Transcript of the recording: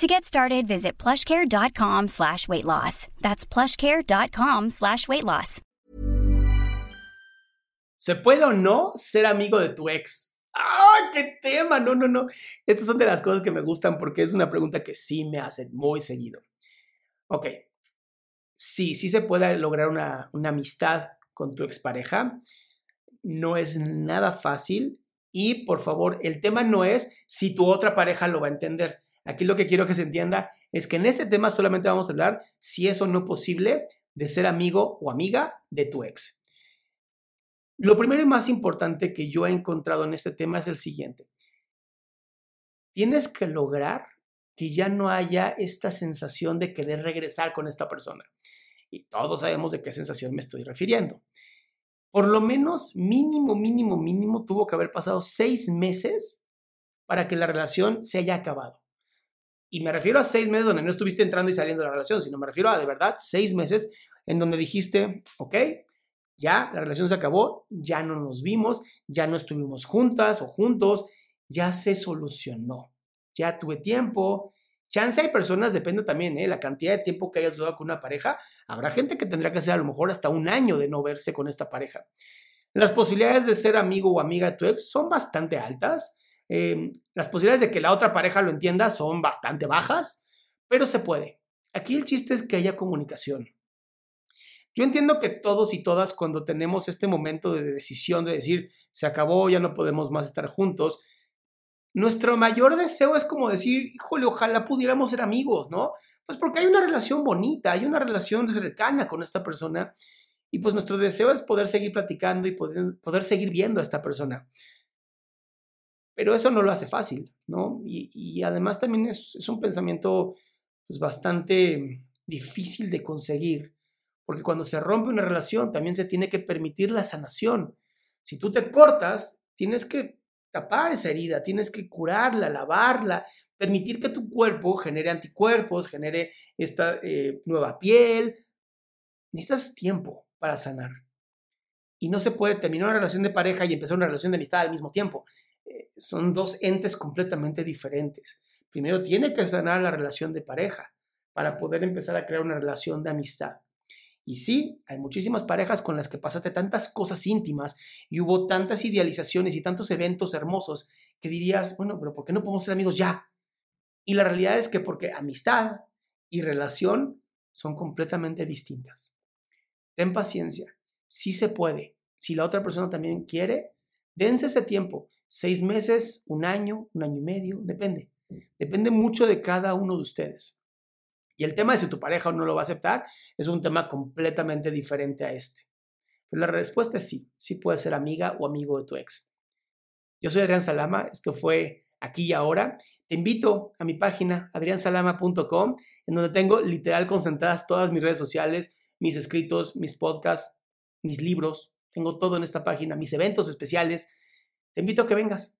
To get started, visit plushcare.com slash weight loss. That's plushcare.com slash weight loss. ¿Se puede o no ser amigo de tu ex? ¡Ah, qué tema! No, no, no. Estas son de las cosas que me gustan porque es una pregunta que sí me hacen muy seguido. Ok. Sí, sí se puede lograr una, una amistad con tu expareja. No es nada fácil. Y por favor, el tema no es si tu otra pareja lo va a entender. Aquí lo que quiero que se entienda es que en este tema solamente vamos a hablar si es o no posible de ser amigo o amiga de tu ex. Lo primero y más importante que yo he encontrado en este tema es el siguiente. Tienes que lograr que ya no haya esta sensación de querer regresar con esta persona. Y todos sabemos de qué sensación me estoy refiriendo. Por lo menos, mínimo, mínimo, mínimo, tuvo que haber pasado seis meses para que la relación se haya acabado. Y me refiero a seis meses donde no estuviste entrando y saliendo de la relación, sino me refiero a de verdad seis meses en donde dijiste, ok, ya la relación se acabó, ya no nos vimos, ya no estuvimos juntas o juntos, ya se solucionó, ya tuve tiempo. Chance hay personas, depende también, ¿eh? la cantidad de tiempo que hayas durado con una pareja. Habrá gente que tendrá que ser a lo mejor hasta un año de no verse con esta pareja. Las posibilidades de ser amigo o amiga de tu ex son bastante altas. Eh, las posibilidades de que la otra pareja lo entienda son bastante bajas, pero se puede. Aquí el chiste es que haya comunicación. Yo entiendo que todos y todas cuando tenemos este momento de decisión de decir, se acabó, ya no podemos más estar juntos, nuestro mayor deseo es como decir, híjole, ojalá pudiéramos ser amigos, ¿no? Pues porque hay una relación bonita, hay una relación cercana con esta persona y pues nuestro deseo es poder seguir platicando y poder, poder seguir viendo a esta persona. Pero eso no lo hace fácil, ¿no? Y, además también es, un pensamiento pues, bastante difícil de conseguir, porque cuando se rompe una relación también se tiene que permitir la sanación. Si tú te cortas, tienes que tapar esa herida, tienes que curarla, lavarla, permitir que tu cuerpo genere anticuerpos, genere esta eh, nueva piel. Necesitas tiempo para sanar. Y no se puede terminar una relación de pareja y empezar una relación de amistad al mismo tiempo. Eh, son dos entes completamente diferentes. Primero tiene que sanar la relación de pareja para poder empezar a crear una relación de amistad. Y sí, hay muchísimas parejas con las que pasaste tantas cosas íntimas y hubo tantas idealizaciones y tantos eventos hermosos que dirías, bueno, pero ¿por qué no podemos ser amigos ya? Y la realidad es que porque amistad y relación son completamente distintas. Ten paciencia, sí se puede. Si la otra persona también quiere, dense ese tiempo seis meses, un año, un año y medio, depende. Depende mucho de cada uno de ustedes. Y el tema de si tu pareja no lo va a aceptar es un tema completamente diferente a este. Pero la respuesta es sí, sí puedes ser amiga o amigo de tu ex. Yo soy Adrián Salama, esto fue aquí y ahora. Te invito a mi página adriansalama.com, en donde tengo literal concentradas todas mis redes sociales, mis escritos, mis podcasts, mis libros. Tengo todo en esta página, mis eventos especiales te invito a que vengas.